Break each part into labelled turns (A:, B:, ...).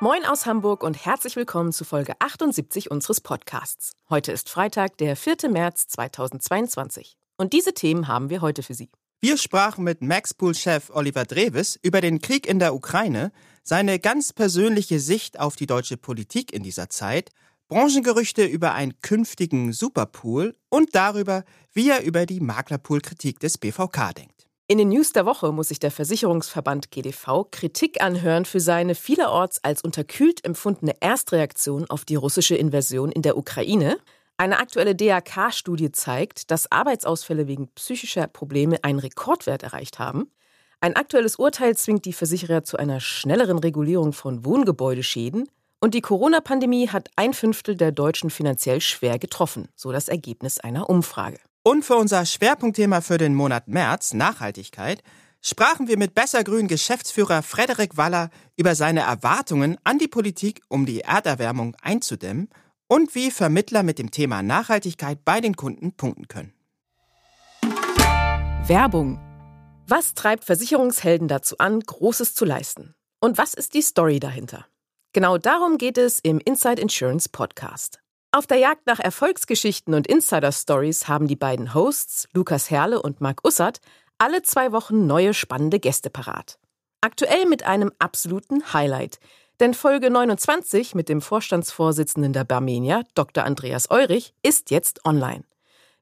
A: Moin aus Hamburg und herzlich willkommen zu Folge 78 unseres Podcasts. Heute ist Freitag, der 4. März 2022. Und diese Themen haben wir heute für Sie.
B: Wir sprachen mit Maxpool-Chef Oliver Dreves über den Krieg in der Ukraine, seine ganz persönliche Sicht auf die deutsche Politik in dieser Zeit, Branchengerüchte über einen künftigen Superpool und darüber, wie er über die Maklerpool-Kritik des BVK denkt.
A: In den News der Woche muss sich der Versicherungsverband GDV Kritik anhören für seine vielerorts als unterkühlt empfundene Erstreaktion auf die russische Invasion in der Ukraine. Eine aktuelle DAK-Studie zeigt, dass Arbeitsausfälle wegen psychischer Probleme einen Rekordwert erreicht haben. Ein aktuelles Urteil zwingt die Versicherer zu einer schnelleren Regulierung von Wohngebäudeschäden. Und die Corona-Pandemie hat ein Fünftel der Deutschen finanziell schwer getroffen, so das Ergebnis einer Umfrage.
B: Und für unser Schwerpunktthema für den Monat März, Nachhaltigkeit, sprachen wir mit Bessergrün Geschäftsführer Frederik Waller über seine Erwartungen an die Politik, um die Erderwärmung einzudämmen und wie Vermittler mit dem Thema Nachhaltigkeit bei den Kunden punkten können.
A: Werbung. Was treibt Versicherungshelden dazu an, Großes zu leisten? Und was ist die Story dahinter? Genau darum geht es im Inside Insurance Podcast. Auf der Jagd nach Erfolgsgeschichten und Insider-Stories haben die beiden Hosts, Lukas Herle und Marc Ussert, alle zwei Wochen neue spannende Gäste parat. Aktuell mit einem absoluten Highlight. Denn Folge 29 mit dem Vorstandsvorsitzenden der Barmenia, Dr. Andreas Eurich, ist jetzt online.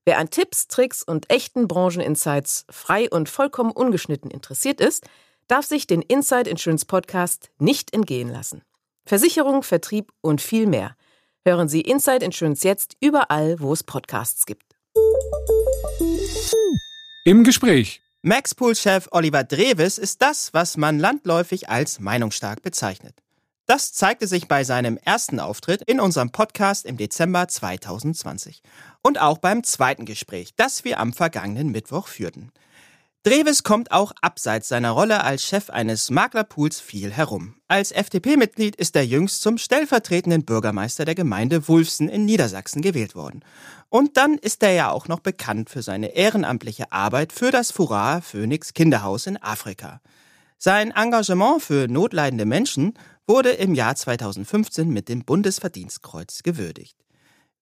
A: Wer an Tipps, Tricks und echten Brancheninsights frei und vollkommen ungeschnitten interessiert ist, darf sich den Inside Insurance Podcast nicht entgehen lassen. Versicherung, Vertrieb und viel mehr – Hören Sie Inside Insurance jetzt überall, wo es Podcasts gibt.
C: Im Gespräch.
B: Maxpool-Chef Oliver Dreves ist das, was man landläufig als meinungsstark bezeichnet. Das zeigte sich bei seinem ersten Auftritt in unserem Podcast im Dezember 2020 und auch beim zweiten Gespräch, das wir am vergangenen Mittwoch führten. Dreves kommt auch abseits seiner Rolle als Chef eines Maklerpools viel herum. Als FDP-Mitglied ist er jüngst zum stellvertretenden Bürgermeister der Gemeinde Wulfsen in Niedersachsen gewählt worden. Und dann ist er ja auch noch bekannt für seine ehrenamtliche Arbeit für das Furore Phoenix Kinderhaus in Afrika. Sein Engagement für notleidende Menschen wurde im Jahr 2015 mit dem Bundesverdienstkreuz gewürdigt.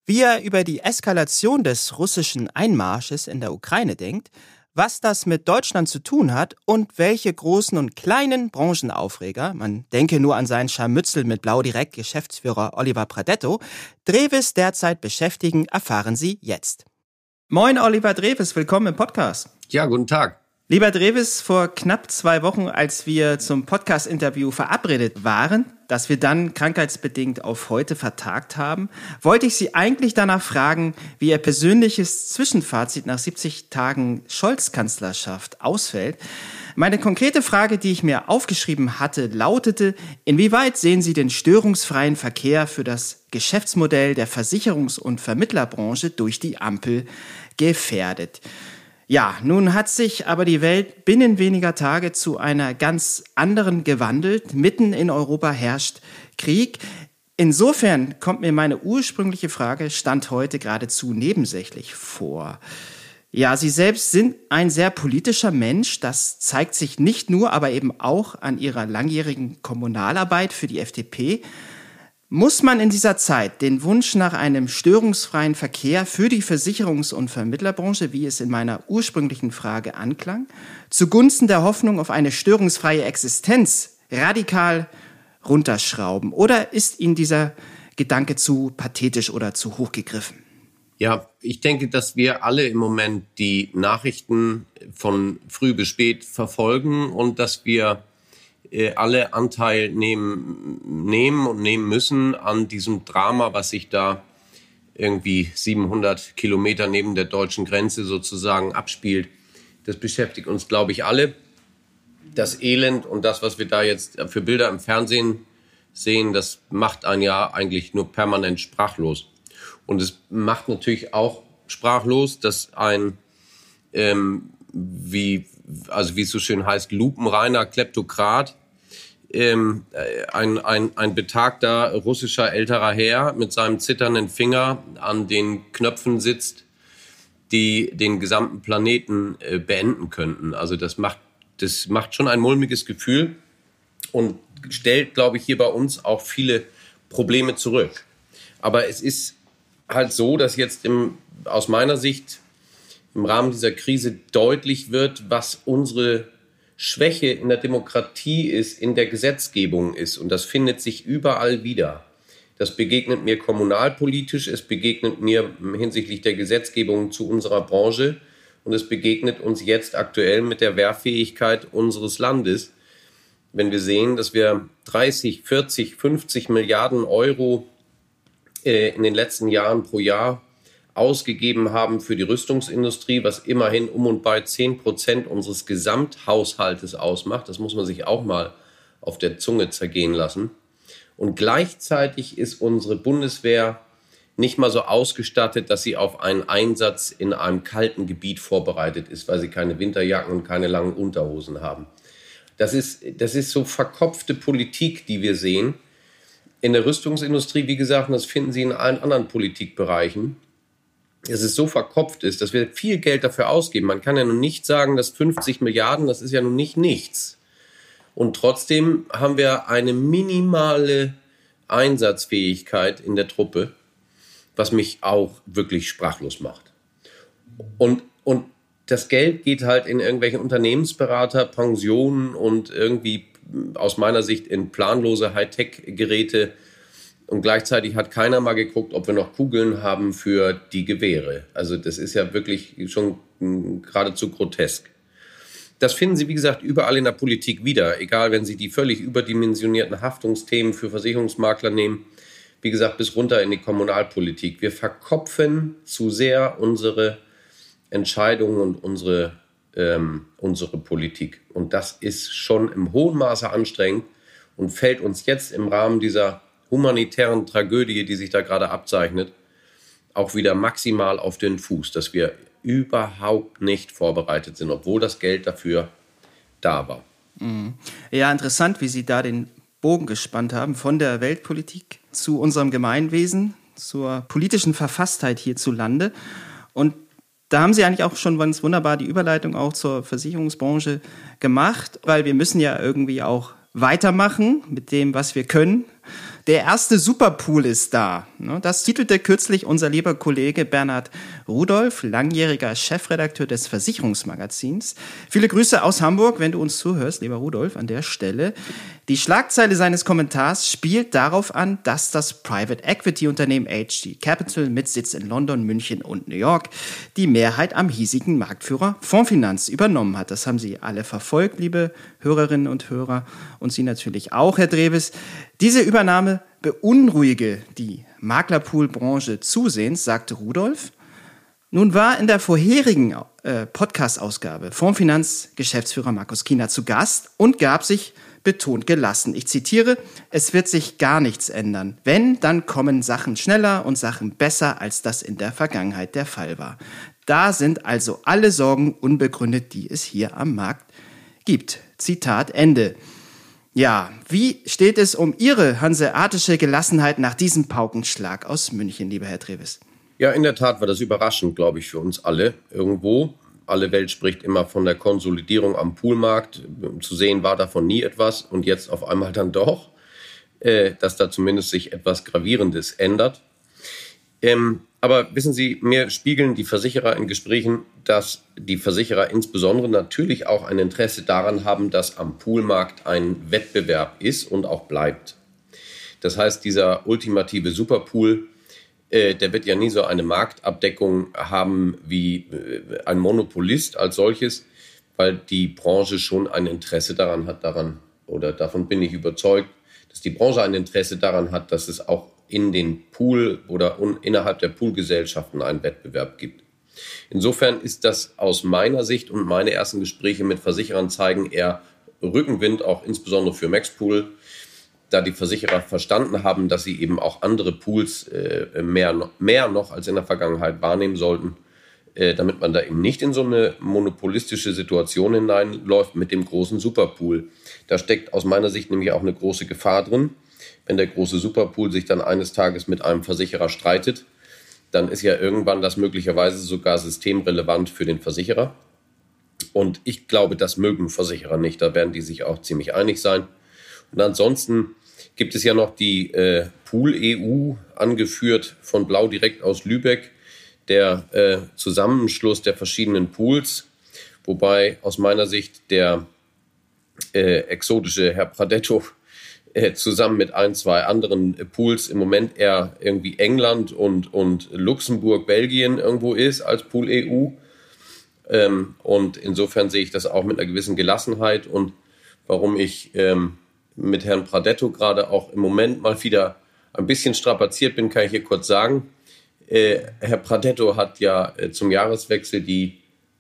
B: Wie er über die Eskalation des russischen Einmarsches in der Ukraine denkt, was das mit Deutschland zu tun hat und welche großen und kleinen Branchenaufreger, man denke nur an seinen Scharmützel mit Blau Direkt Geschäftsführer Oliver Pradetto, Dreves derzeit beschäftigen, erfahren Sie jetzt. Moin Oliver Dreves, willkommen im Podcast.
D: Ja, guten Tag.
B: Lieber Dreves, vor knapp zwei Wochen, als wir zum Podcast-Interview verabredet waren, das wir dann krankheitsbedingt auf heute vertagt haben, wollte ich Sie eigentlich danach fragen, wie Ihr persönliches Zwischenfazit nach 70 Tagen Scholz-Kanzlerschaft ausfällt. Meine konkrete Frage, die ich mir aufgeschrieben hatte, lautete, inwieweit sehen Sie den störungsfreien Verkehr für das Geschäftsmodell der Versicherungs- und Vermittlerbranche durch die Ampel gefährdet? Ja, nun hat sich aber die Welt binnen weniger Tage zu einer ganz anderen gewandelt. Mitten in Europa herrscht Krieg. Insofern kommt mir meine ursprüngliche Frage Stand heute geradezu nebensächlich vor. Ja, Sie selbst sind ein sehr politischer Mensch. Das zeigt sich nicht nur, aber eben auch an Ihrer langjährigen Kommunalarbeit für die FDP. Muss man in dieser Zeit den Wunsch nach einem störungsfreien Verkehr für die Versicherungs- und Vermittlerbranche, wie es in meiner ursprünglichen Frage anklang, zugunsten der Hoffnung auf eine störungsfreie Existenz radikal runterschrauben? Oder ist Ihnen dieser Gedanke zu pathetisch oder zu hoch gegriffen?
D: Ja, ich denke, dass wir alle im Moment die Nachrichten von früh bis spät verfolgen und dass wir äh, alle Anteil nehmen, nehmen und nehmen müssen an diesem Drama, was sich da irgendwie 700 Kilometer neben der deutschen Grenze sozusagen abspielt. Das beschäftigt uns, glaube ich, alle. Das Elend und das, was wir da jetzt für Bilder im Fernsehen sehen, das macht ein ja eigentlich nur permanent sprachlos. Und es macht natürlich auch sprachlos, dass ein, ähm, wie, also wie es so schön heißt, lupenreiner Kleptokrat, ähm, ein, ein, ein betagter russischer älterer Herr mit seinem zitternden Finger an den Knöpfen sitzt, die den gesamten Planeten äh, beenden könnten. Also das macht, das macht schon ein mulmiges Gefühl und stellt, glaube ich, hier bei uns auch viele Probleme zurück. Aber es ist halt so, dass jetzt im, aus meiner Sicht im Rahmen dieser Krise deutlich wird, was unsere Schwäche in der Demokratie ist, in der Gesetzgebung ist. Und das findet sich überall wieder. Das begegnet mir kommunalpolitisch, es begegnet mir hinsichtlich der Gesetzgebung zu unserer Branche und es begegnet uns jetzt aktuell mit der Wehrfähigkeit unseres Landes. Wenn wir sehen, dass wir 30, 40, 50 Milliarden Euro äh, in den letzten Jahren pro Jahr ausgegeben haben für die Rüstungsindustrie, was immerhin um und bei 10 Prozent unseres Gesamthaushaltes ausmacht. Das muss man sich auch mal auf der Zunge zergehen lassen. Und gleichzeitig ist unsere Bundeswehr nicht mal so ausgestattet, dass sie auf einen Einsatz in einem kalten Gebiet vorbereitet ist, weil sie keine Winterjacken und keine langen Unterhosen haben. Das ist, das ist so verkopfte Politik, die wir sehen. In der Rüstungsindustrie, wie gesagt, und das finden Sie in allen anderen Politikbereichen, dass es so verkopft ist, dass wir viel Geld dafür ausgeben. Man kann ja nun nicht sagen, dass 50 Milliarden, das ist ja nun nicht nichts. Und trotzdem haben wir eine minimale Einsatzfähigkeit in der Truppe, was mich auch wirklich sprachlos macht. Und, und das Geld geht halt in irgendwelche Unternehmensberater, Pensionen und irgendwie aus meiner Sicht in planlose Hightech-Geräte und gleichzeitig hat keiner mal geguckt, ob wir noch Kugeln haben für die Gewehre. Also das ist ja wirklich schon geradezu grotesk. Das finden Sie, wie gesagt, überall in der Politik wieder. Egal, wenn Sie die völlig überdimensionierten Haftungsthemen für Versicherungsmakler nehmen. Wie gesagt, bis runter in die Kommunalpolitik. Wir verkopfen zu sehr unsere Entscheidungen und unsere, ähm, unsere Politik. Und das ist schon im hohen Maße anstrengend und fällt uns jetzt im Rahmen dieser humanitären Tragödie, die sich da gerade abzeichnet, auch wieder maximal auf den Fuß, dass wir überhaupt nicht vorbereitet sind, obwohl das Geld dafür da war.
B: Mhm. Ja, interessant, wie Sie da den Bogen gespannt haben von der Weltpolitik zu unserem Gemeinwesen, zur politischen Verfasstheit hierzulande. Und da haben Sie eigentlich auch schon ganz wunderbar die Überleitung auch zur Versicherungsbranche gemacht, weil wir müssen ja irgendwie auch weitermachen mit dem, was wir können. Der erste Superpool ist da. Ne? Das titelte kürzlich unser lieber Kollege Bernhard Rudolf, langjähriger Chefredakteur des Versicherungsmagazins. Viele Grüße aus Hamburg, wenn du uns zuhörst, lieber Rudolf, an der Stelle. Die Schlagzeile seines Kommentars spielt darauf an, dass das Private Equity Unternehmen HG Capital mit Sitz in London, München und New York die Mehrheit am hiesigen Marktführer Fondsfinanz übernommen hat. Das haben Sie alle verfolgt, liebe Hörerinnen und Hörer, und Sie natürlich auch, Herr Dreves. Diese Übernahme beunruhige die Maklerpool-Branche zusehends, sagte Rudolf. Nun war in der vorherigen äh, Podcast-Ausgabe Fondsfinanz-Geschäftsführer Markus Kiener zu Gast und gab sich betont gelassen. Ich zitiere, es wird sich gar nichts ändern. Wenn, dann kommen Sachen schneller und Sachen besser, als das in der Vergangenheit der Fall war. Da sind also alle Sorgen unbegründet, die es hier am Markt gibt. Zitat Ende. Ja, wie steht es um Ihre hanseatische Gelassenheit nach diesem Paukenschlag aus München, lieber Herr Treves?
D: Ja, in der Tat war das überraschend, glaube ich, für uns alle irgendwo. Alle Welt spricht immer von der Konsolidierung am Poolmarkt. Zu sehen war davon nie etwas und jetzt auf einmal dann doch, äh, dass da zumindest sich etwas Gravierendes ändert. Ähm, aber wissen Sie, mir spiegeln die Versicherer in Gesprächen, dass die Versicherer insbesondere natürlich auch ein Interesse daran haben, dass am Poolmarkt ein Wettbewerb ist und auch bleibt. Das heißt, dieser ultimative Superpool, der wird ja nie so eine Marktabdeckung haben wie äh, ein Monopolist als solches, weil die Branche schon ein Interesse daran hat, daran, oder davon bin ich überzeugt, dass die Branche ein Interesse daran hat, dass es auch in den Pool oder innerhalb der Poolgesellschaften einen Wettbewerb gibt. Insofern ist das aus meiner Sicht und meine ersten Gespräche mit Versicherern zeigen eher Rückenwind, auch insbesondere für Maxpool, da die Versicherer verstanden haben, dass sie eben auch andere Pools äh, mehr, mehr noch als in der Vergangenheit wahrnehmen sollten äh, damit man da eben nicht in so eine monopolistische Situation hineinläuft mit dem großen Superpool. Da steckt aus meiner Sicht nämlich auch eine große Gefahr drin. Wenn der große Superpool sich dann eines Tages mit einem Versicherer streitet, dann ist ja irgendwann das möglicherweise sogar systemrelevant für den Versicherer. Und ich glaube, das mögen Versicherer nicht. Da werden die sich auch ziemlich einig sein. Und ansonsten gibt es ja noch die äh, Pool EU, angeführt von Blau direkt aus Lübeck, der äh, Zusammenschluss der verschiedenen Pools, wobei aus meiner Sicht der äh, exotische Herr Pradetto äh, zusammen mit ein, zwei anderen Pools im Moment eher irgendwie England und, und Luxemburg, Belgien irgendwo ist als Pool EU. Ähm, und insofern sehe ich das auch mit einer gewissen Gelassenheit und warum ich ähm, mit Herrn Pradetto gerade auch im Moment mal wieder ein bisschen strapaziert bin, kann ich hier kurz sagen. Äh, Herr Pradetto hat ja äh, zum Jahreswechsel die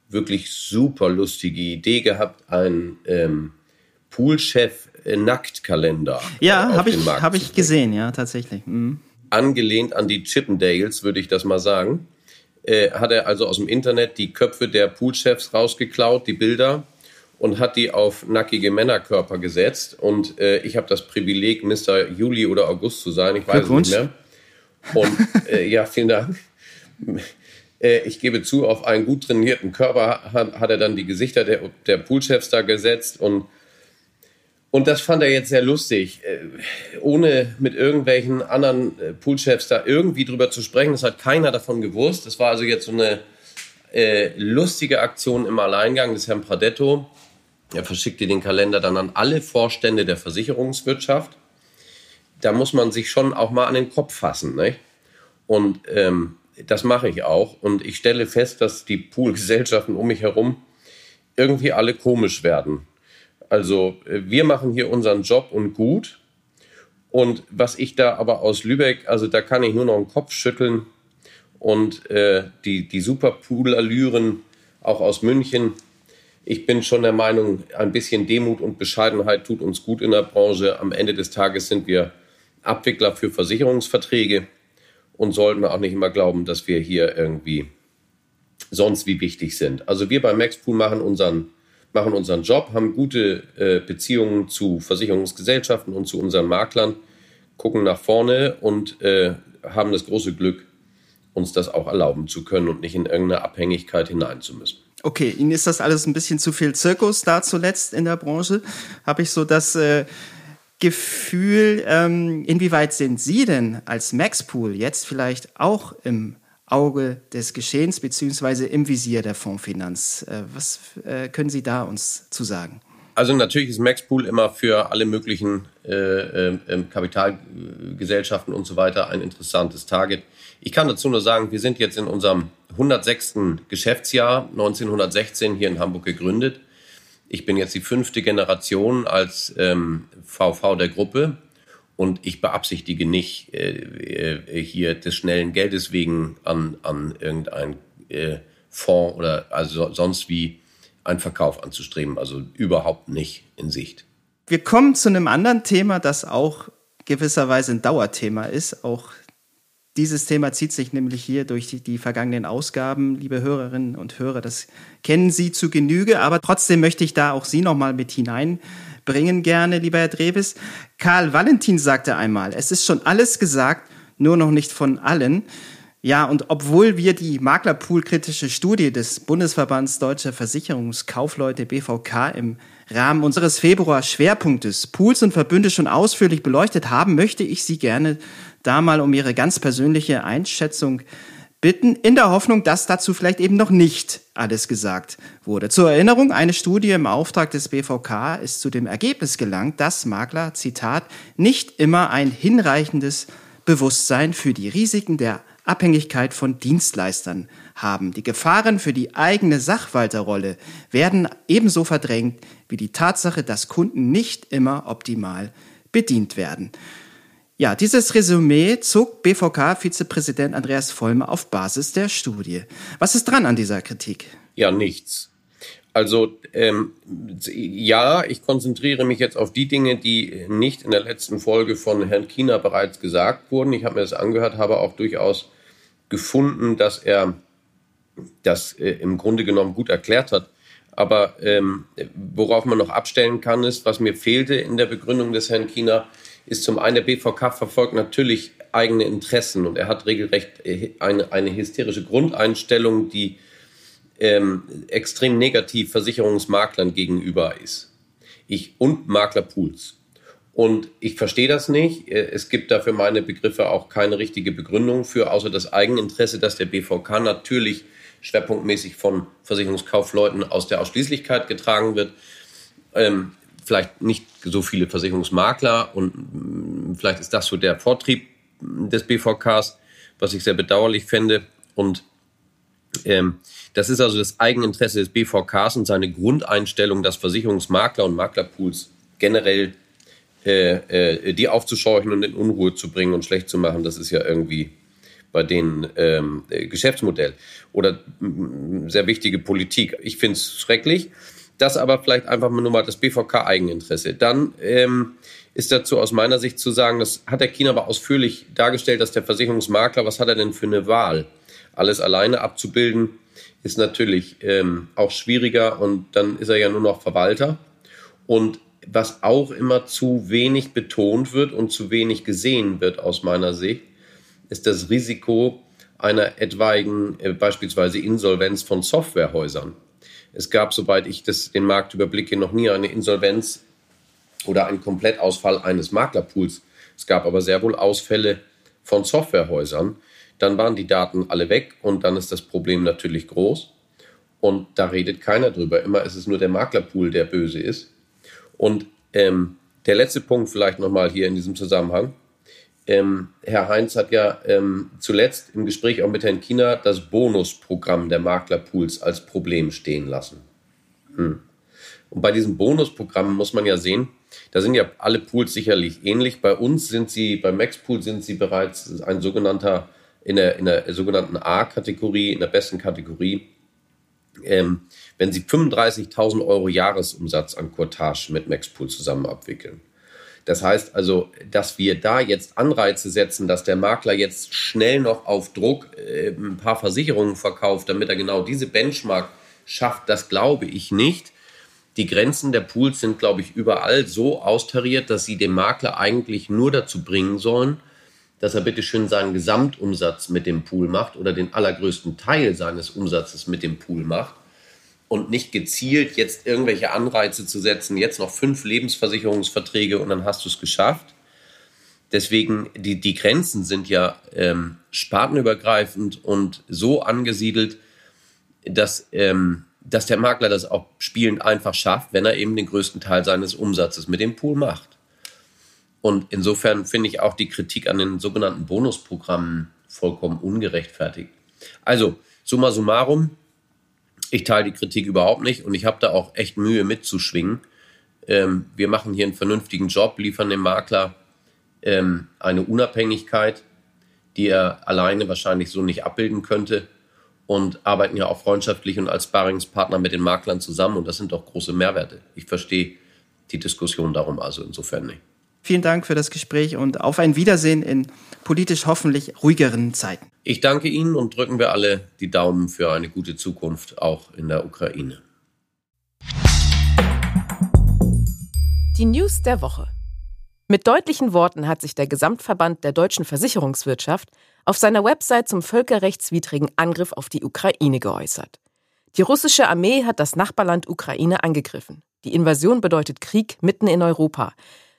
D: wirklich super lustige Idee gehabt, einen ähm, Poolchef äh, Nacktkalender.
B: Ja, habe ich, hab ich gesehen, ja, tatsächlich. Mhm.
D: Angelehnt an die Chippendales, würde ich das mal sagen. Äh, hat er also aus dem Internet die Köpfe der Poolchefs rausgeklaut, die Bilder, und hat die auf nackige Männerkörper gesetzt. Und äh, ich habe das Privileg, Mr. Juli oder August zu sein. Ich weiß es nicht mehr. Und äh, ja, vielen Dank. Äh, ich gebe zu, auf einen gut trainierten Körper hat, hat er dann die Gesichter der, der Poolchefs da gesetzt und und das fand er jetzt sehr lustig, äh, ohne mit irgendwelchen anderen äh, Poolchefs da irgendwie drüber zu sprechen. Das hat keiner davon gewusst. Das war also jetzt so eine äh, lustige Aktion im Alleingang des Herrn Pradetto. Er verschickte den Kalender dann an alle Vorstände der Versicherungswirtschaft. Da muss man sich schon auch mal an den Kopf fassen. Ne? Und ähm, das mache ich auch. Und ich stelle fest, dass die Poolgesellschaften um mich herum irgendwie alle komisch werden. Also äh, wir machen hier unseren Job und gut. Und was ich da aber aus Lübeck, also da kann ich nur noch den Kopf schütteln. Und äh, die, die Superpool-Allüren auch aus München. Ich bin schon der Meinung, ein bisschen Demut und Bescheidenheit tut uns gut in der Branche. Am Ende des Tages sind wir Abwickler für Versicherungsverträge und sollten auch nicht immer glauben, dass wir hier irgendwie sonst wie wichtig sind. Also wir bei Maxpool machen unseren machen unseren Job, haben gute äh, Beziehungen zu Versicherungsgesellschaften und zu unseren Maklern, gucken nach vorne und äh, haben das große Glück, uns das auch erlauben zu können und nicht in irgendeine Abhängigkeit hinein zu müssen.
B: Okay, Ihnen ist das alles ein bisschen zu viel Zirkus da zuletzt in der Branche. Habe ich so das äh, Gefühl, ähm, inwieweit sind Sie denn als Maxpool jetzt vielleicht auch im Auge des Geschehens beziehungsweise im Visier der Fondsfinanz. Äh, was äh, können Sie da uns zu sagen?
D: Also natürlich ist Maxpool immer für alle möglichen äh, äh, Kapitalgesellschaften und so weiter ein interessantes Target. Ich kann dazu nur sagen, wir sind jetzt in unserem 106. Geschäftsjahr 1916 hier in Hamburg gegründet. Ich bin jetzt die fünfte Generation als ähm, VV der Gruppe. Und ich beabsichtige nicht, äh, äh, hier des schnellen Geldes wegen an, an irgendein äh, Fonds oder also sonst wie einen Verkauf anzustreben. Also überhaupt nicht in Sicht.
B: Wir kommen zu einem anderen Thema, das auch gewisserweise ein Dauerthema ist. Auch dieses Thema zieht sich nämlich hier durch die, die, vergangenen Ausgaben, liebe Hörerinnen und Hörer. Das kennen Sie zu Genüge, aber trotzdem möchte ich da auch Sie noch mal mit hinein bringen gerne, lieber Herr Dreves. Karl Valentin sagte einmal, es ist schon alles gesagt, nur noch nicht von allen. Ja, und obwohl wir die Maklerpool-kritische Studie des Bundesverbands Deutscher Versicherungskaufleute BVK im Rahmen unseres Februar-Schwerpunktes Pools und Verbünde schon ausführlich beleuchtet haben, möchte ich Sie gerne da mal um Ihre ganz persönliche Einschätzung bitten, in der Hoffnung, dass dazu vielleicht eben noch nicht alles gesagt wurde. Zur Erinnerung, eine Studie im Auftrag des BVK ist zu dem Ergebnis gelangt, dass Makler, Zitat, nicht immer ein hinreichendes Bewusstsein für die Risiken der Abhängigkeit von Dienstleistern haben. Die Gefahren für die eigene Sachwalterrolle werden ebenso verdrängt wie die Tatsache, dass Kunden nicht immer optimal bedient werden. Ja, dieses Resümee zog BVK-Vizepräsident Andreas Vollmer auf Basis der Studie. Was ist dran an dieser Kritik?
D: Ja, nichts. Also ähm, ja, ich konzentriere mich jetzt auf die Dinge, die nicht in der letzten Folge von Herrn Kiener bereits gesagt wurden. Ich habe mir das angehört, habe auch durchaus gefunden, dass er das äh, im Grunde genommen gut erklärt hat. Aber ähm, worauf man noch abstellen kann, ist, was mir fehlte in der Begründung des Herrn Kiener, ist zum einen, der BVK verfolgt natürlich eigene Interessen und er hat regelrecht äh, eine, eine hysterische Grundeinstellung, die ähm, extrem negativ Versicherungsmaklern gegenüber ist. Ich und Maklerpools. Und ich verstehe das nicht. Äh, es gibt dafür meine Begriffe auch keine richtige Begründung für, außer das Eigeninteresse, dass der BVK natürlich schwerpunktmäßig von Versicherungskaufleuten aus der Ausschließlichkeit getragen wird. Ähm, vielleicht nicht so viele Versicherungsmakler und mm, vielleicht ist das so der Vortrieb des BVKs, was ich sehr bedauerlich fände. Und ähm, das ist also das Eigeninteresse des BVKs und seine Grundeinstellung, dass Versicherungsmakler und Maklerpools generell äh, äh, die aufzuscheuchen und in Unruhe zu bringen und schlecht zu machen. Das ist ja irgendwie bei denen ähm, Geschäftsmodell oder sehr wichtige Politik. Ich finde es schrecklich. Das aber vielleicht einfach nur mal das BVK-Eigeninteresse. Dann ähm, ist dazu aus meiner Sicht zu sagen, das hat der China aber ausführlich dargestellt, dass der Versicherungsmakler, was hat er denn für eine Wahl? Alles alleine abzubilden, ist natürlich ähm, auch schwieriger und dann ist er ja nur noch Verwalter. Und was auch immer zu wenig betont wird und zu wenig gesehen wird aus meiner Sicht, ist das Risiko einer etwaigen äh, beispielsweise Insolvenz von Softwarehäusern. Es gab, soweit ich das, den Markt überblicke, noch nie eine Insolvenz oder einen Komplettausfall eines Maklerpools. Es gab aber sehr wohl Ausfälle von Softwarehäusern. Dann waren die Daten alle weg und dann ist das Problem natürlich groß. Und da redet keiner drüber. Immer ist es nur der Maklerpool, der böse ist. Und ähm, der letzte Punkt vielleicht nochmal hier in diesem Zusammenhang. Ähm, Herr Heinz hat ja ähm, zuletzt im Gespräch auch mit Herrn Kiener das Bonusprogramm der Maklerpools als Problem stehen lassen. Hm. Und bei diesem Bonusprogramm muss man ja sehen, da sind ja alle Pools sicherlich ähnlich. Bei uns sind sie, bei Maxpool sind sie bereits ein sogenannter, in der, in der sogenannten A-Kategorie, in der besten Kategorie. Ähm, wenn sie 35.000 Euro Jahresumsatz an Courtage mit Maxpool zusammen abwickeln. Das heißt also, dass wir da jetzt Anreize setzen, dass der Makler jetzt schnell noch auf Druck äh, ein paar Versicherungen verkauft, damit er genau diese Benchmark schafft, das glaube ich nicht. Die Grenzen der Pools sind, glaube ich, überall so austariert, dass sie den Makler eigentlich nur dazu bringen sollen, dass er bitte schön seinen Gesamtumsatz mit dem Pool macht oder den allergrößten Teil seines Umsatzes mit dem Pool macht und nicht gezielt jetzt irgendwelche Anreize zu setzen, jetzt noch fünf Lebensversicherungsverträge und dann hast du es geschafft. Deswegen, die, die Grenzen sind ja ähm, spartenübergreifend und so angesiedelt, dass, ähm, dass der Makler das auch spielend einfach schafft, wenn er eben den größten Teil seines Umsatzes mit dem Pool macht. Und insofern finde ich auch die Kritik an den sogenannten Bonusprogrammen vollkommen ungerechtfertigt. Also, summa summarum, ich teile die Kritik überhaupt nicht und ich habe da auch echt Mühe mitzuschwingen. Ähm, wir machen hier einen vernünftigen Job, liefern dem Makler ähm, eine Unabhängigkeit, die er alleine wahrscheinlich so nicht abbilden könnte und arbeiten ja auch freundschaftlich und als Sparingspartner mit den Maklern zusammen und das sind doch große Mehrwerte. Ich verstehe die Diskussion darum also insofern nicht.
B: Vielen Dank für das Gespräch und auf ein Wiedersehen in politisch hoffentlich ruhigeren Zeiten.
D: Ich danke Ihnen und drücken wir alle die Daumen für eine gute Zukunft auch in der Ukraine.
A: Die News der Woche. Mit deutlichen Worten hat sich der Gesamtverband der deutschen Versicherungswirtschaft auf seiner Website zum völkerrechtswidrigen Angriff auf die Ukraine geäußert. Die russische Armee hat das Nachbarland Ukraine angegriffen. Die Invasion bedeutet Krieg mitten in Europa.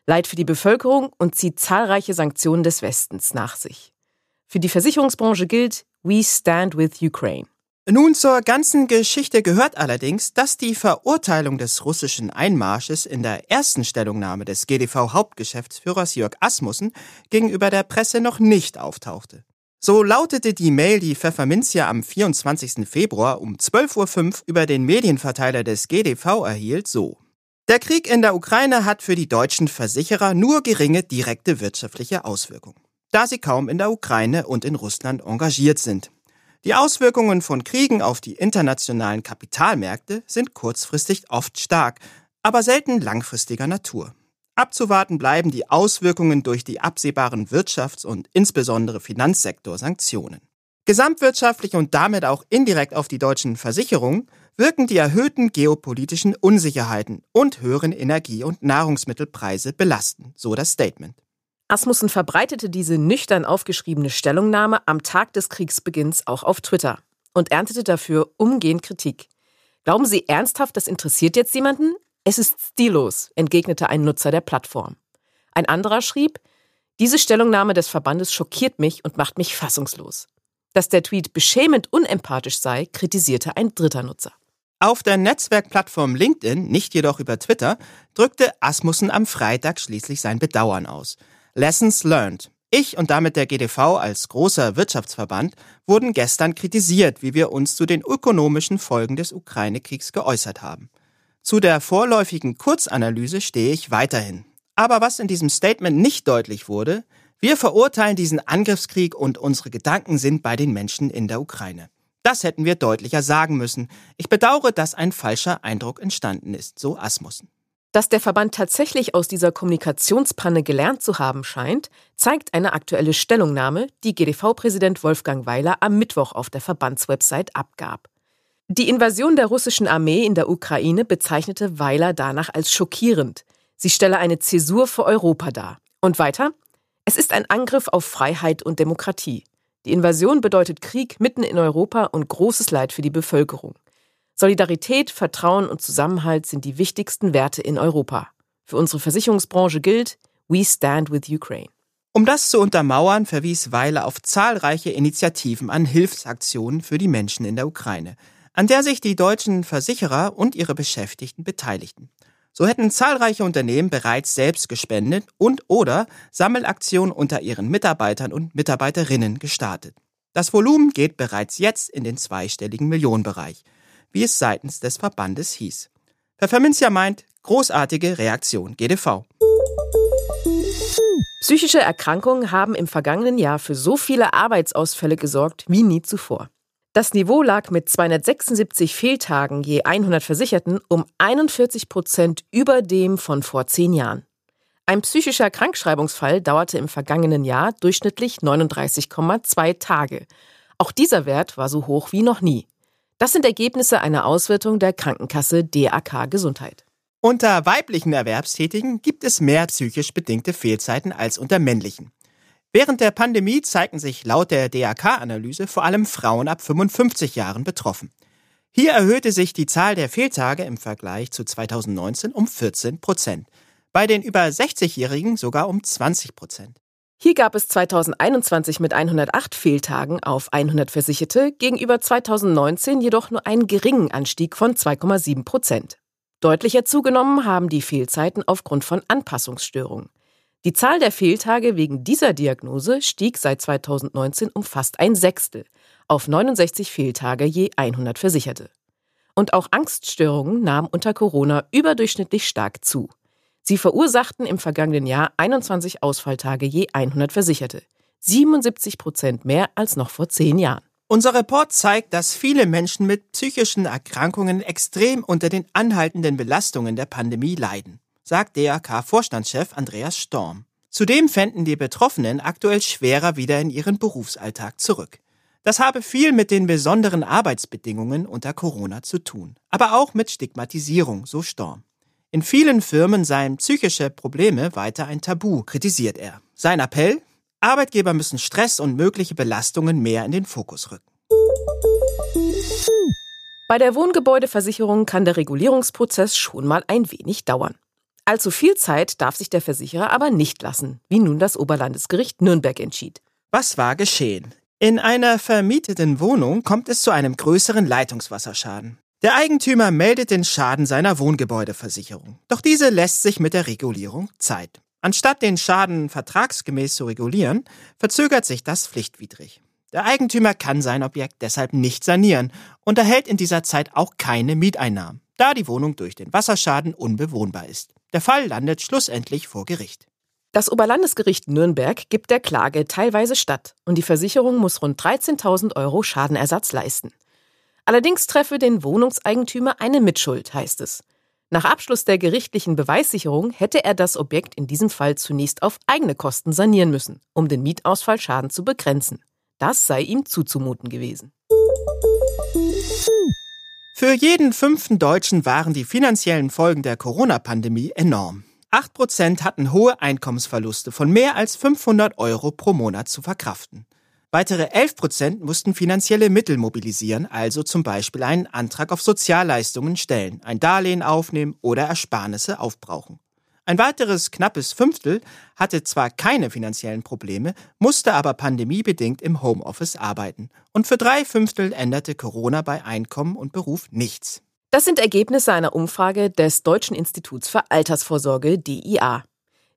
A: Leid für die Bevölkerung und zieht zahlreiche Sanktionen des Westens nach sich. Für die Versicherungsbranche gilt We Stand with Ukraine.
B: Nun zur ganzen Geschichte gehört allerdings, dass die Verurteilung des russischen Einmarsches in der ersten Stellungnahme des GDV-Hauptgeschäftsführers Jörg Asmussen gegenüber der Presse noch nicht auftauchte. So lautete die Mail, die Pfefferminzia am 24. Februar um 12.05 Uhr über den Medienverteiler des GDV erhielt, so. Der Krieg in der Ukraine hat für die deutschen Versicherer nur geringe direkte wirtschaftliche Auswirkungen, da sie kaum in der Ukraine und in Russland engagiert sind. Die Auswirkungen von Kriegen auf die internationalen Kapitalmärkte sind kurzfristig oft stark, aber selten langfristiger Natur. Abzuwarten bleiben die Auswirkungen durch die absehbaren Wirtschafts- und insbesondere Finanzsektorsanktionen. Gesamtwirtschaftlich und damit auch indirekt auf die deutschen Versicherungen wirken die erhöhten geopolitischen Unsicherheiten und höheren Energie- und Nahrungsmittelpreise belasten, so das Statement.
A: Asmussen verbreitete diese nüchtern aufgeschriebene Stellungnahme am Tag des Kriegsbeginns auch auf Twitter und erntete dafür umgehend Kritik. Glauben Sie ernsthaft, das interessiert jetzt jemanden? Es ist stillos, entgegnete ein Nutzer der Plattform. Ein anderer schrieb, diese Stellungnahme des Verbandes schockiert mich und macht mich fassungslos. Dass der Tweet beschämend unempathisch sei, kritisierte ein dritter Nutzer.
B: Auf der Netzwerkplattform LinkedIn, nicht jedoch über Twitter, drückte Asmussen am Freitag schließlich sein Bedauern aus. Lessons learned. Ich und damit der GDV als großer Wirtschaftsverband wurden gestern kritisiert, wie wir uns zu den ökonomischen Folgen des Ukraine-Kriegs geäußert haben. Zu der vorläufigen Kurzanalyse stehe ich weiterhin. Aber was in diesem Statement nicht deutlich wurde, wir verurteilen diesen Angriffskrieg und unsere Gedanken sind bei den Menschen in der Ukraine. Das hätten wir deutlicher sagen müssen. Ich bedauere, dass ein falscher Eindruck entstanden ist, so Asmussen.
A: Dass der Verband tatsächlich aus dieser Kommunikationspanne gelernt zu haben scheint, zeigt eine aktuelle Stellungnahme, die GDV-Präsident Wolfgang Weiler am Mittwoch auf der Verbandswebsite abgab. Die Invasion der russischen Armee in der Ukraine bezeichnete Weiler danach als schockierend. Sie stelle eine Zäsur für Europa dar. Und weiter? Es ist ein Angriff auf Freiheit und Demokratie. Die Invasion bedeutet Krieg mitten in Europa und großes Leid für die Bevölkerung. Solidarität, Vertrauen und Zusammenhalt sind die wichtigsten Werte in Europa. Für unsere Versicherungsbranche gilt, We stand with Ukraine.
B: Um das zu untermauern, verwies Weiler auf zahlreiche Initiativen an Hilfsaktionen für die Menschen in der Ukraine, an der sich die deutschen Versicherer und ihre Beschäftigten beteiligten. So hätten zahlreiche Unternehmen bereits selbst gespendet und oder Sammelaktionen unter ihren Mitarbeitern und Mitarbeiterinnen gestartet. Das Volumen geht bereits jetzt in den zweistelligen Millionenbereich, wie es seitens des Verbandes hieß. Pfefferminzia meint, großartige Reaktion GDV.
A: Psychische Erkrankungen haben im vergangenen Jahr für so viele Arbeitsausfälle gesorgt wie nie zuvor. Das Niveau lag mit 276 Fehltagen je 100 Versicherten um 41 Prozent über dem von vor zehn Jahren. Ein psychischer Krankschreibungsfall dauerte im vergangenen Jahr durchschnittlich 39,2 Tage. Auch dieser Wert war so hoch wie noch nie. Das sind Ergebnisse einer Auswertung der Krankenkasse DAK Gesundheit.
B: Unter weiblichen Erwerbstätigen gibt es mehr psychisch bedingte Fehlzeiten als unter männlichen. Während der Pandemie zeigten sich laut der DAK-Analyse vor allem Frauen ab 55 Jahren betroffen. Hier erhöhte sich die Zahl der Fehltage im Vergleich zu 2019 um 14 Prozent, bei den über 60-Jährigen sogar um 20 Prozent.
A: Hier gab es 2021 mit 108 Fehltagen auf 100 Versicherte gegenüber 2019 jedoch nur einen geringen Anstieg von 2,7 Prozent. Deutlicher zugenommen haben die Fehlzeiten aufgrund von Anpassungsstörungen. Die Zahl der Fehltage wegen dieser Diagnose stieg seit 2019 um fast ein Sechstel auf 69 Fehltage je 100 Versicherte. Und auch Angststörungen nahmen unter Corona überdurchschnittlich stark zu. Sie verursachten im vergangenen Jahr 21 Ausfalltage je 100 Versicherte, 77 Prozent mehr als noch vor zehn Jahren.
B: Unser Report zeigt, dass viele Menschen mit psychischen Erkrankungen extrem unter den anhaltenden Belastungen der Pandemie leiden sagt DRK-Vorstandschef Andreas Storm. Zudem fänden die Betroffenen aktuell schwerer wieder in ihren Berufsalltag zurück. Das habe viel mit den besonderen Arbeitsbedingungen unter Corona zu tun, aber auch mit Stigmatisierung, so Storm. In vielen Firmen seien psychische Probleme weiter ein Tabu, kritisiert er. Sein Appell? Arbeitgeber müssen Stress und mögliche Belastungen mehr in den Fokus rücken.
A: Bei der Wohngebäudeversicherung kann der Regulierungsprozess schon mal ein wenig dauern. Allzu viel Zeit darf sich der Versicherer aber nicht lassen, wie nun das Oberlandesgericht Nürnberg entschied.
B: Was war geschehen? In einer vermieteten Wohnung kommt es zu einem größeren Leitungswasserschaden. Der Eigentümer meldet den Schaden seiner Wohngebäudeversicherung. Doch diese lässt sich mit der Regulierung Zeit. Anstatt den Schaden vertragsgemäß zu regulieren, verzögert sich das pflichtwidrig. Der Eigentümer kann sein Objekt deshalb nicht sanieren und erhält in dieser Zeit auch keine Mieteinnahmen, da die Wohnung durch den Wasserschaden unbewohnbar ist. Der Fall landet schlussendlich vor Gericht.
A: Das Oberlandesgericht Nürnberg gibt der Klage teilweise statt und die Versicherung muss rund 13.000 Euro Schadenersatz leisten. Allerdings treffe den Wohnungseigentümer eine Mitschuld, heißt es. Nach Abschluss der gerichtlichen Beweissicherung hätte er das Objekt in diesem Fall zunächst auf eigene Kosten sanieren müssen, um den Mietausfallschaden zu begrenzen. Das sei ihm zuzumuten gewesen.
B: Für jeden fünften Deutschen waren die finanziellen Folgen der Corona-Pandemie enorm. Acht Prozent hatten hohe Einkommensverluste von mehr als 500 Euro pro Monat zu verkraften. Weitere 11 Prozent mussten finanzielle Mittel mobilisieren, also zum Beispiel einen Antrag auf Sozialleistungen stellen, ein Darlehen aufnehmen oder Ersparnisse aufbrauchen. Ein weiteres knappes Fünftel hatte zwar keine finanziellen Probleme, musste aber pandemiebedingt im Homeoffice arbeiten. Und für drei Fünftel änderte Corona bei Einkommen und Beruf nichts.
A: Das sind Ergebnisse einer Umfrage des Deutschen Instituts für Altersvorsorge DIA.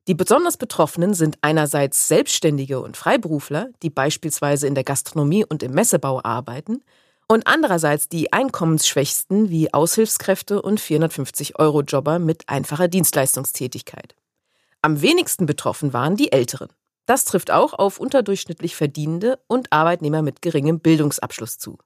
A: Die besonders Betroffenen sind einerseits Selbstständige und Freiberufler, die beispielsweise in der Gastronomie und im Messebau arbeiten, und andererseits die Einkommensschwächsten wie Aushilfskräfte und 450-Euro-Jobber mit einfacher Dienstleistungstätigkeit. Am wenigsten betroffen waren die Älteren. Das trifft auch auf unterdurchschnittlich Verdienende und Arbeitnehmer mit geringem Bildungsabschluss zu.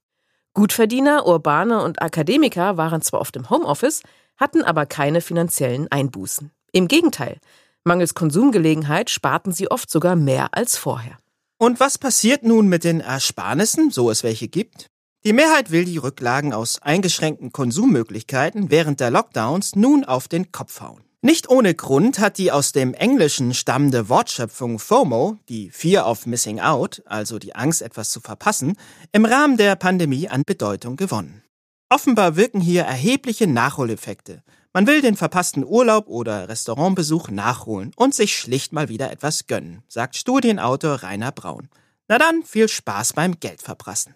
A: Gutverdiener, Urbane und Akademiker waren zwar oft im Homeoffice, hatten aber keine finanziellen Einbußen. Im Gegenteil, mangels Konsumgelegenheit sparten sie oft sogar mehr als vorher.
B: Und was passiert nun mit den Ersparnissen, so es welche gibt? Die Mehrheit will die Rücklagen aus eingeschränkten Konsummöglichkeiten während der Lockdowns nun auf den Kopf hauen. Nicht ohne Grund hat die aus dem Englischen stammende Wortschöpfung FOMO, die Fear of Missing Out, also die Angst, etwas zu verpassen, im Rahmen der Pandemie an Bedeutung gewonnen. Offenbar wirken hier erhebliche Nachholeffekte. Man will den verpassten Urlaub oder Restaurantbesuch nachholen und sich schlicht mal wieder etwas gönnen, sagt Studienautor Rainer Braun. Na dann, viel Spaß beim Geldverprassen.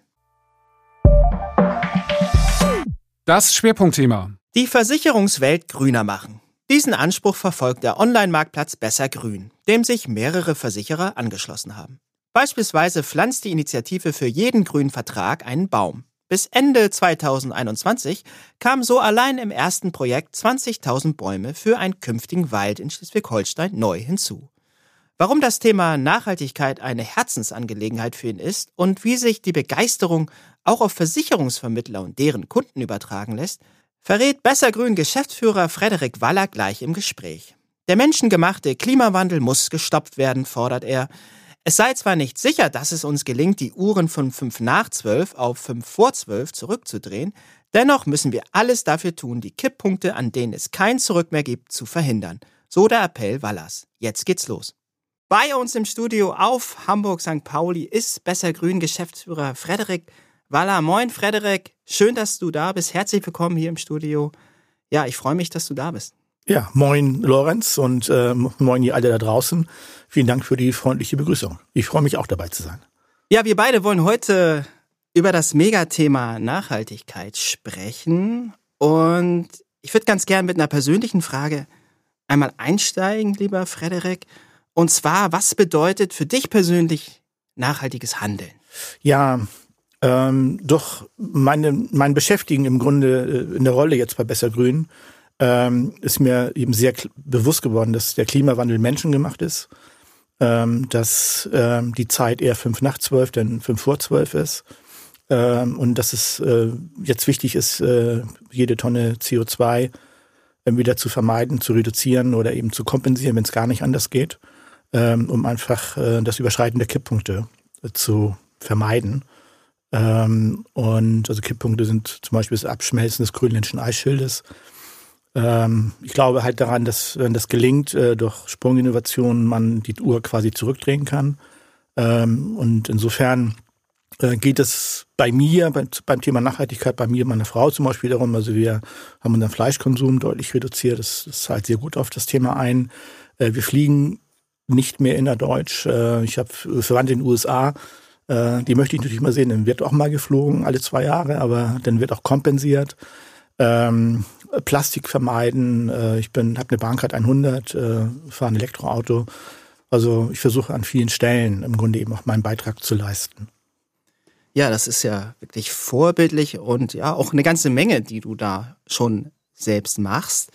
C: Das Schwerpunktthema.
B: Die Versicherungswelt grüner machen. Diesen Anspruch verfolgt der Online-Marktplatz Besser Grün, dem sich mehrere Versicherer angeschlossen haben. Beispielsweise pflanzt die Initiative für jeden grünen Vertrag einen Baum. Bis Ende 2021 kamen so allein im ersten Projekt 20.000 Bäume für einen künftigen Wald in Schleswig-Holstein neu hinzu. Warum das Thema Nachhaltigkeit eine Herzensangelegenheit für ihn ist und wie sich die Begeisterung auch auf Versicherungsvermittler und deren Kunden übertragen lässt, verrät Bessergrün Geschäftsführer Frederik Waller gleich im Gespräch. Der menschengemachte Klimawandel muss gestoppt werden, fordert er. Es sei zwar nicht sicher, dass es uns gelingt, die Uhren von 5 nach 12 auf 5 vor 12 zurückzudrehen, dennoch müssen wir alles dafür tun, die Kipppunkte, an denen es kein Zurück mehr gibt, zu verhindern. So der Appell Wallers. Jetzt geht's los. Bei uns im Studio auf Hamburg St. Pauli ist Besser Grün Geschäftsführer Frederik Waller. Moin Frederik, schön, dass du da bist. Herzlich willkommen hier im Studio. Ja, ich freue mich, dass du da bist.
E: Ja, moin Lorenz und äh, moin ihr alle da draußen. Vielen Dank für die freundliche Begrüßung. Ich freue mich auch dabei zu sein.
B: Ja, wir beide wollen heute über das Megathema Nachhaltigkeit sprechen und ich würde ganz gern mit einer persönlichen Frage einmal einsteigen, lieber Frederik. Und zwar, was bedeutet für dich persönlich nachhaltiges Handeln?
E: Ja, ähm, doch meine, mein Beschäftigen im Grunde äh, in der Rolle jetzt bei Besser Grün ähm, ist mir eben sehr bewusst geworden, dass der Klimawandel menschengemacht ist, ähm, dass ähm, die Zeit eher fünf nach zwölf, denn fünf vor zwölf ist ähm, und dass es äh, jetzt wichtig ist, äh, jede Tonne CO2 äh, wieder zu vermeiden, zu reduzieren oder eben zu kompensieren, wenn es gar nicht anders geht ähm, um einfach äh, das Überschreiten der Kipppunkte äh, zu vermeiden. Ähm, und also Kipppunkte sind zum Beispiel das Abschmelzen des grönländischen Eisschildes. Ähm, ich glaube halt daran, dass wenn das gelingt, äh, durch Sprunginnovationen man die Uhr quasi zurückdrehen kann. Ähm, und insofern äh, geht es bei mir, beim, beim Thema Nachhaltigkeit, bei mir meiner Frau zum Beispiel darum, also wir haben unseren Fleischkonsum deutlich reduziert, das, das zahlt sehr gut auf das Thema ein. Äh, wir fliegen nicht mehr innerdeutsch. Äh, ich habe Verwandte in den USA, äh, die möchte ich natürlich mal sehen. Dann wird auch mal geflogen, alle zwei Jahre, aber dann wird auch kompensiert. Ähm, Plastik vermeiden. Äh, ich bin, habe eine Bahncard 100, äh, fahre ein Elektroauto. Also ich versuche an vielen Stellen im Grunde eben auch meinen Beitrag zu leisten.
B: Ja, das ist ja wirklich vorbildlich und ja auch eine ganze Menge, die du da schon selbst machst.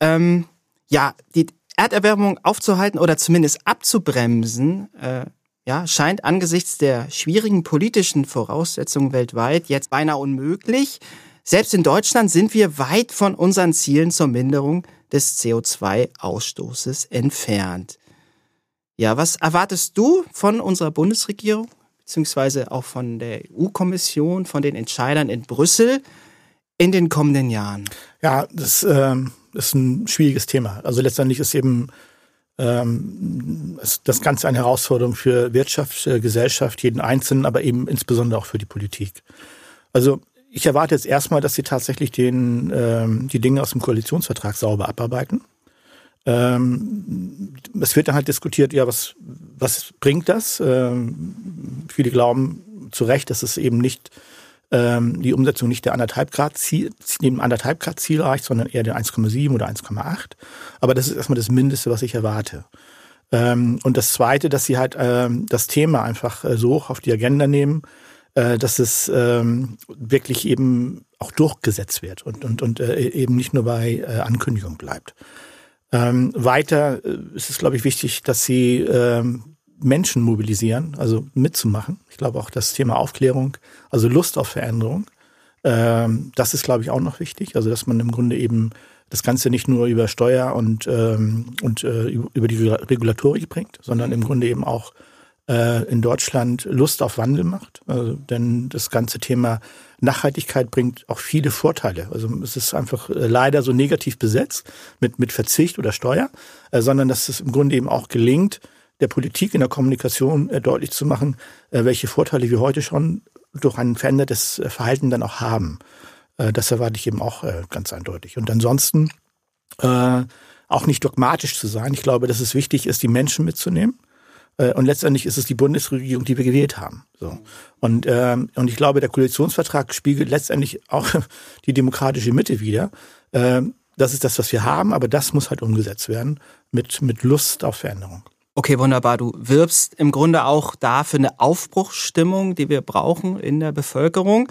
B: Ähm, ja, die Erderwärmung aufzuhalten oder zumindest abzubremsen, äh, ja, scheint angesichts der schwierigen politischen Voraussetzungen weltweit jetzt beinahe unmöglich. Selbst in Deutschland sind wir weit von unseren Zielen zur Minderung des CO2-Ausstoßes entfernt. Ja, was erwartest du von unserer Bundesregierung beziehungsweise auch von der EU-Kommission, von den Entscheidern in Brüssel in den kommenden Jahren?
E: Ja, das äh, ist ein schwieriges Thema. Also letztendlich ist eben ähm, das Ganze eine Herausforderung für Wirtschaft, äh, Gesellschaft, jeden Einzelnen, aber eben insbesondere auch für die Politik. Also ich erwarte jetzt erstmal, dass sie tatsächlich den, ähm, die Dinge aus dem Koalitionsvertrag sauber abarbeiten. Ähm, es wird dann halt diskutiert, ja, was, was bringt das? Ähm, viele glauben zu Recht, dass es eben nicht ähm, die Umsetzung nicht der anderthalb Grad Ziel, dem anderthalb Grad Ziel reicht, sondern eher der 1,7 oder 1,8. Aber das ist erstmal das Mindeste, was ich erwarte. Ähm, und das Zweite, dass sie halt ähm, das Thema einfach äh, so hoch auf die Agenda nehmen, äh, dass es ähm, wirklich eben auch durchgesetzt wird und, und, und äh, eben nicht nur bei äh, Ankündigung bleibt. Ähm, weiter äh, ist es, glaube ich, wichtig, dass sie ähm, Menschen mobilisieren, also mitzumachen. Ich glaube auch das Thema Aufklärung, also Lust auf Veränderung, ähm, das ist, glaube ich, auch noch wichtig. Also dass man im Grunde eben das Ganze nicht nur über Steuer und, ähm, und äh, über die Regulatorik bringt, sondern im Grunde eben auch äh, in Deutschland Lust auf Wandel macht. Also, denn das ganze Thema Nachhaltigkeit bringt auch viele Vorteile. Also es ist einfach äh, leider so negativ besetzt mit, mit Verzicht oder Steuer, äh, sondern dass es im Grunde eben auch gelingt, der Politik in der Kommunikation äh, deutlich zu machen, äh, welche Vorteile wir heute schon durch ein verändertes äh, Verhalten dann auch haben. Das erwarte ich eben auch ganz eindeutig. Und ansonsten auch nicht dogmatisch zu sein. Ich glaube, dass es wichtig ist, die Menschen mitzunehmen. Und letztendlich ist es die Bundesregierung, die wir gewählt haben. So. Und, ähm, und ich glaube, der Koalitionsvertrag spiegelt letztendlich auch die demokratische Mitte wider. Ähm, das ist das, was wir haben, aber das muss halt umgesetzt werden mit, mit Lust auf Veränderung.
B: Okay, wunderbar. Du wirbst im Grunde auch da für eine Aufbruchsstimmung, die wir brauchen in der Bevölkerung.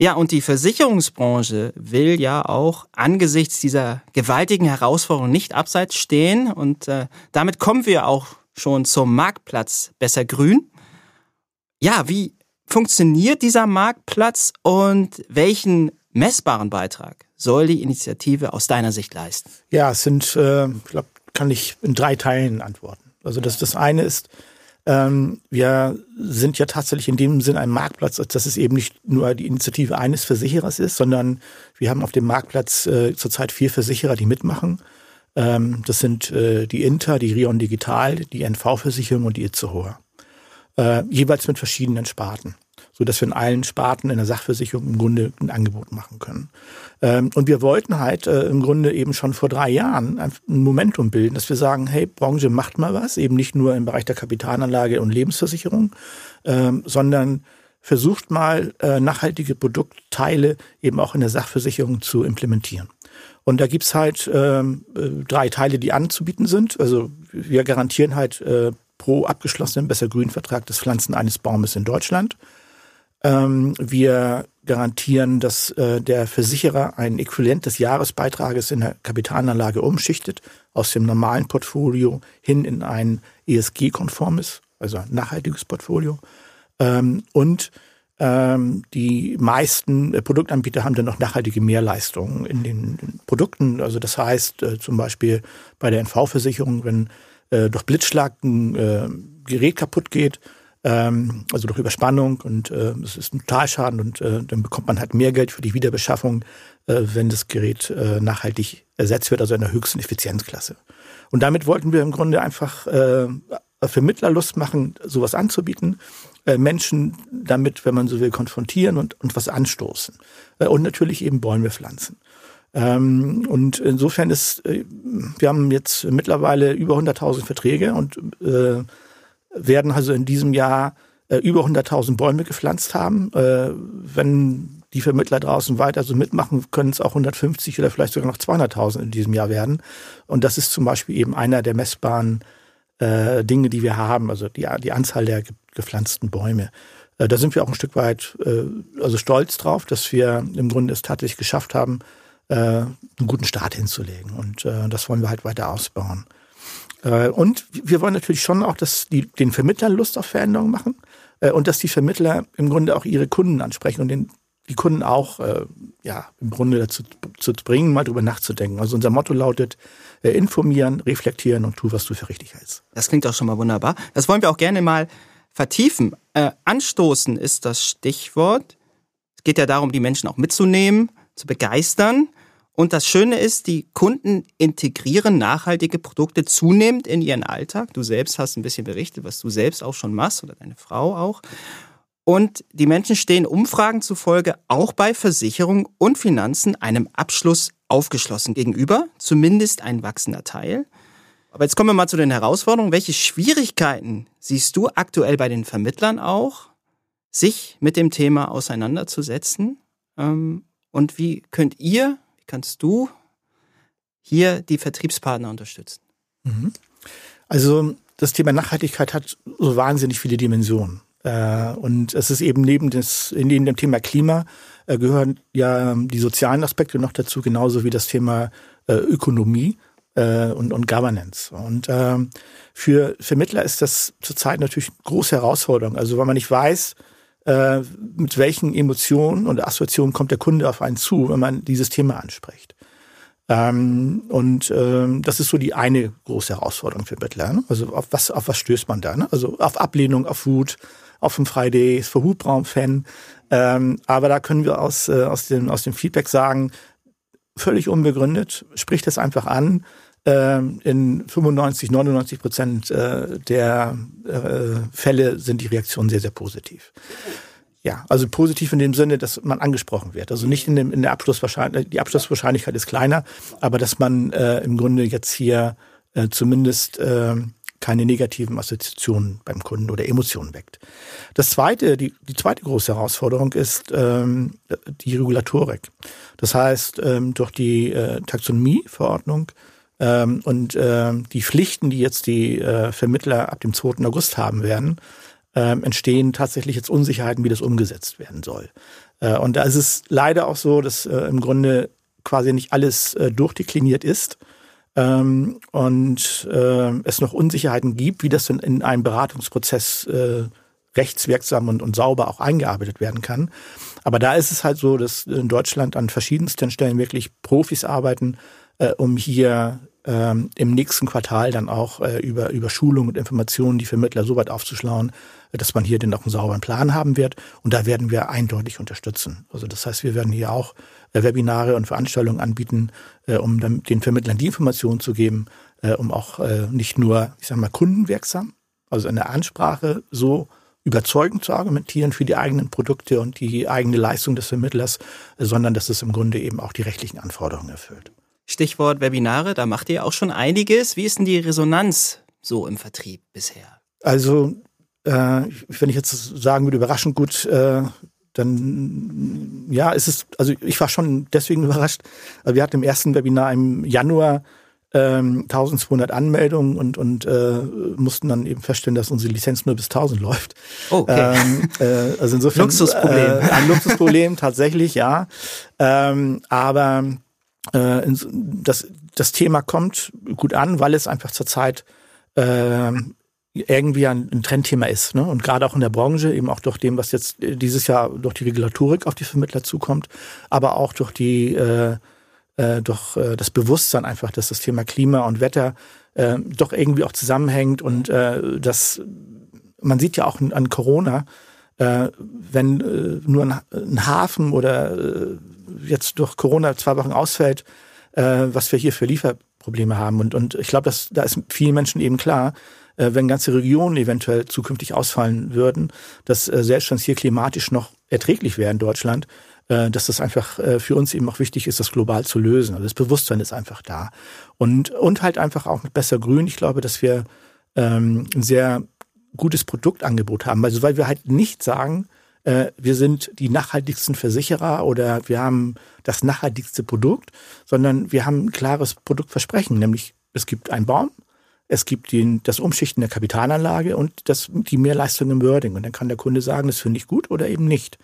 B: Ja, und die Versicherungsbranche will ja auch angesichts dieser gewaltigen Herausforderung nicht abseits stehen. Und äh, damit kommen wir auch schon zum Marktplatz Besser Grün. Ja, wie funktioniert dieser Marktplatz und welchen messbaren Beitrag soll die Initiative aus deiner Sicht leisten?
E: Ja, es sind, äh, ich glaube, kann ich in drei Teilen antworten. Also das, das eine ist, ähm, wir sind ja tatsächlich in dem Sinn ein Marktplatz, dass es eben nicht nur die Initiative eines Versicherers ist, sondern wir haben auf dem Marktplatz äh, zurzeit vier Versicherer, die mitmachen. Ähm, das sind äh, die Inter, die Rion Digital, die NV-Versicherung und die Itzehoe. Äh, jeweils mit verschiedenen Sparten so dass wir in allen Sparten in der Sachversicherung im Grunde ein Angebot machen können. Ähm, und wir wollten halt äh, im Grunde eben schon vor drei Jahren ein Momentum bilden, dass wir sagen, hey, Branche macht mal was, eben nicht nur im Bereich der Kapitalanlage und Lebensversicherung, ähm, sondern versucht mal äh, nachhaltige Produktteile eben auch in der Sachversicherung zu implementieren. Und da gibt's halt ähm, äh, drei Teile, die anzubieten sind. Also wir garantieren halt äh, pro abgeschlossenen Besser Grün Vertrag das Pflanzen eines Baumes in Deutschland. Ähm, wir garantieren, dass äh, der Versicherer ein Äquivalent des Jahresbeitrages in der Kapitalanlage umschichtet, aus dem normalen Portfolio hin in ein ESG-konformes, also ein nachhaltiges Portfolio. Ähm, und ähm, die meisten äh, Produktanbieter haben dann noch nachhaltige Mehrleistungen in den, den Produkten. Also das heißt äh, zum Beispiel bei der NV-Versicherung, wenn äh, durch Blitzschlag ein äh, Gerät kaputt geht, ähm, also durch Überspannung und äh, es ist ein Totalschaden und äh, dann bekommt man halt mehr Geld für die Wiederbeschaffung, äh, wenn das Gerät äh, nachhaltig ersetzt wird, also in der höchsten Effizienzklasse. Und damit wollten wir im Grunde einfach äh, Vermittler Lust machen, sowas anzubieten, äh, Menschen damit, wenn man so will, konfrontieren und, und was anstoßen. Äh, und natürlich eben Bäume pflanzen. Ähm, und insofern ist, äh, wir haben jetzt mittlerweile über 100.000 Verträge und äh, werden also in diesem Jahr äh, über 100.000 Bäume gepflanzt haben. Äh, wenn die Vermittler draußen weiter so mitmachen, können es auch 150 oder vielleicht sogar noch 200.000 in diesem Jahr werden. Und das ist zum Beispiel eben einer der messbaren äh, Dinge, die wir haben, also die, die Anzahl der gepflanzten Bäume. Äh, da sind wir auch ein Stück weit äh, also stolz drauf, dass wir im Grunde es tatsächlich geschafft haben, äh, einen guten Start hinzulegen. Und das wollen wir halt weiter ausbauen. Äh, und wir wollen natürlich schon auch, dass die, den Vermittlern Lust auf Veränderungen machen äh, und dass die Vermittler im Grunde auch ihre Kunden ansprechen und den, die Kunden auch äh, ja, im Grunde dazu zu bringen, mal drüber nachzudenken. Also unser Motto lautet, informieren, reflektieren und tu, was du für richtig hältst.
B: Das klingt auch schon mal wunderbar. Das wollen wir auch gerne mal vertiefen. Äh, anstoßen ist das Stichwort. Es geht ja darum, die Menschen auch mitzunehmen, zu begeistern. Und das Schöne ist, die Kunden integrieren nachhaltige Produkte zunehmend in ihren Alltag. Du selbst hast ein bisschen berichtet, was du selbst auch schon machst oder deine Frau auch. Und die Menschen stehen Umfragen zufolge auch bei Versicherung und Finanzen einem Abschluss aufgeschlossen gegenüber, zumindest ein wachsender Teil. Aber jetzt kommen wir mal zu den Herausforderungen. Welche Schwierigkeiten siehst du aktuell bei den Vermittlern auch, sich mit dem Thema auseinanderzusetzen? Ähm, und wie könnt ihr, kannst du hier die Vertriebspartner unterstützen?
E: Mhm. Also das Thema Nachhaltigkeit hat so wahnsinnig viele Dimensionen. Äh, und es ist eben neben, des, neben dem Thema Klima äh, gehören ja die sozialen Aspekte noch dazu, genauso wie das Thema äh, Ökonomie und, und Governance. Und ähm, für Vermittler ist das zurzeit natürlich eine große Herausforderung. Also weil man nicht weiß, mit welchen Emotionen und Assoziationen kommt der Kunde auf einen zu, wenn man dieses Thema anspricht. Ähm, und ähm, das ist so die eine große Herausforderung für Bettler. Ne? Also auf was, auf was stößt man da? Ne? Also auf Ablehnung, auf Wut, auf dem Fridays für Hubraum-Fan. Ähm, aber da können wir aus, äh, aus, dem, aus dem Feedback sagen, völlig unbegründet, spricht es einfach an. Ähm, in 95, 99 Prozent äh, der äh, Fälle sind die Reaktionen sehr, sehr positiv. Ja, also positiv in dem Sinne, dass man angesprochen wird. Also nicht in, dem, in der Abschlusswahrscheinlichkeit, die Abschlusswahrscheinlichkeit ist kleiner, aber dass man äh, im Grunde jetzt hier äh, zumindest äh, keine negativen Assoziationen beim Kunden oder Emotionen weckt. Das zweite, die, die zweite große Herausforderung ist ähm, die Regulatorik. Das heißt, ähm, durch die äh, Taxonomieverordnung ähm, und äh, die Pflichten, die jetzt die äh, Vermittler ab dem 2. August haben werden, äh, entstehen tatsächlich jetzt Unsicherheiten, wie das umgesetzt werden soll. Äh, und da ist es leider auch so, dass äh, im Grunde quasi nicht alles äh, durchdekliniert ist ähm, und äh, es noch Unsicherheiten gibt, wie das denn in einem Beratungsprozess äh, rechtswirksam und, und sauber auch eingearbeitet werden kann. Aber da ist es halt so, dass in Deutschland an verschiedensten Stellen wirklich Profis arbeiten, äh, um hier ähm, im nächsten Quartal dann auch äh, über, über Schulung und Informationen die Vermittler so weit aufzuschlauen, dass man hier dann auch einen sauberen Plan haben wird. Und da werden wir eindeutig unterstützen. Also das heißt, wir werden hier auch äh, Webinare und Veranstaltungen anbieten, äh, um den Vermittlern die Informationen zu geben, äh, um auch nicht nur, ich sag mal, kundenwirksam, also in der Ansprache so überzeugend zu argumentieren für die eigenen Produkte und die eigene Leistung des Vermittlers, sondern dass es im Grunde eben auch die rechtlichen Anforderungen erfüllt.
B: Stichwort Webinare, da macht ihr auch schon einiges. Wie ist denn die Resonanz so im Vertrieb bisher?
E: Also, äh, wenn ich jetzt sagen würde, überraschend gut, äh, dann ja, ist es, also ich war schon deswegen überrascht. Also wir hatten im ersten Webinar im Januar ähm, 1200 Anmeldungen und, und äh, mussten dann eben feststellen, dass unsere Lizenz nur bis 1000 läuft.
B: Okay.
E: Ähm, äh, also insofern
B: Luxusproblem.
E: Äh, ein Luxusproblem tatsächlich, ja. Ähm, aber äh, das, das Thema kommt gut an, weil es einfach zurzeit äh, irgendwie ein, ein Trendthema ist. Ne? Und gerade auch in der Branche, eben auch durch dem, was jetzt äh, dieses Jahr durch die Regulatorik auf die Vermittler zukommt, aber auch durch die äh, äh, durch äh, das Bewusstsein einfach, dass das Thema Klima und Wetter äh, doch irgendwie auch zusammenhängt und äh, dass man sieht ja auch an Corona, äh, wenn äh, nur ein, ein Hafen oder äh, jetzt durch Corona zwei Wochen ausfällt, äh, was wir hier für Lieferprobleme haben. Und, und ich glaube, da ist vielen Menschen eben klar, äh, wenn ganze Regionen eventuell zukünftig ausfallen würden, dass äh, selbst wenn es hier klimatisch noch erträglich wäre in Deutschland, dass das einfach für uns eben auch wichtig ist, das global zu lösen. Also das Bewusstsein ist einfach da. Und, und halt einfach auch mit besser Grün. Ich glaube, dass wir ähm, ein sehr gutes Produktangebot haben. Also weil wir halt nicht sagen, äh, wir sind die nachhaltigsten Versicherer oder wir haben das nachhaltigste Produkt, sondern wir haben ein klares Produktversprechen, nämlich es gibt einen Baum, es gibt den, das Umschichten der Kapitalanlage und das, die Mehrleistung im Wording. Und dann kann der Kunde sagen, das finde ich gut oder eben nicht.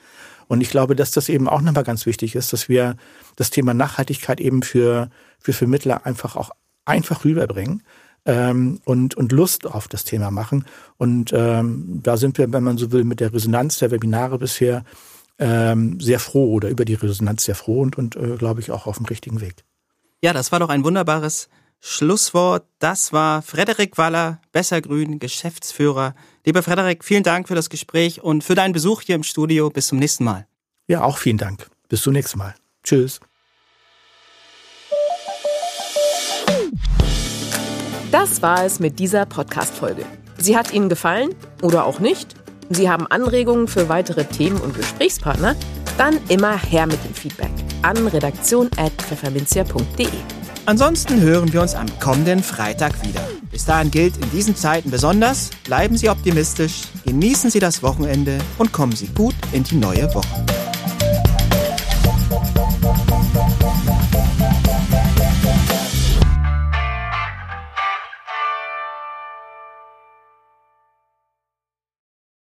E: Und ich glaube, dass das eben auch nochmal ganz wichtig ist, dass wir das Thema Nachhaltigkeit eben für, für Vermittler einfach auch einfach rüberbringen ähm, und, und Lust auf das Thema machen. Und ähm, da sind wir, wenn man so will, mit der Resonanz der Webinare bisher ähm, sehr froh oder über die Resonanz sehr froh und, und äh, glaube ich auch auf dem richtigen Weg.
B: Ja, das war doch ein wunderbares Schlusswort. Das war Frederik Waller, Bessergrün, Geschäftsführer. Lieber Frederik, vielen Dank für das Gespräch und für deinen Besuch hier im Studio. Bis zum nächsten Mal.
E: Ja, auch vielen Dank. Bis zum nächsten Mal. Tschüss.
A: Das war es mit dieser Podcast-Folge. Sie hat Ihnen gefallen oder auch nicht? Sie haben Anregungen für weitere Themen und Gesprächspartner? Dann immer her mit dem Feedback an redaktion.pfefferminzia.de.
B: Ansonsten hören wir uns am kommenden Freitag wieder. Bis dahin gilt in diesen Zeiten besonders, bleiben Sie optimistisch, genießen Sie das Wochenende und kommen Sie gut in die neue Woche.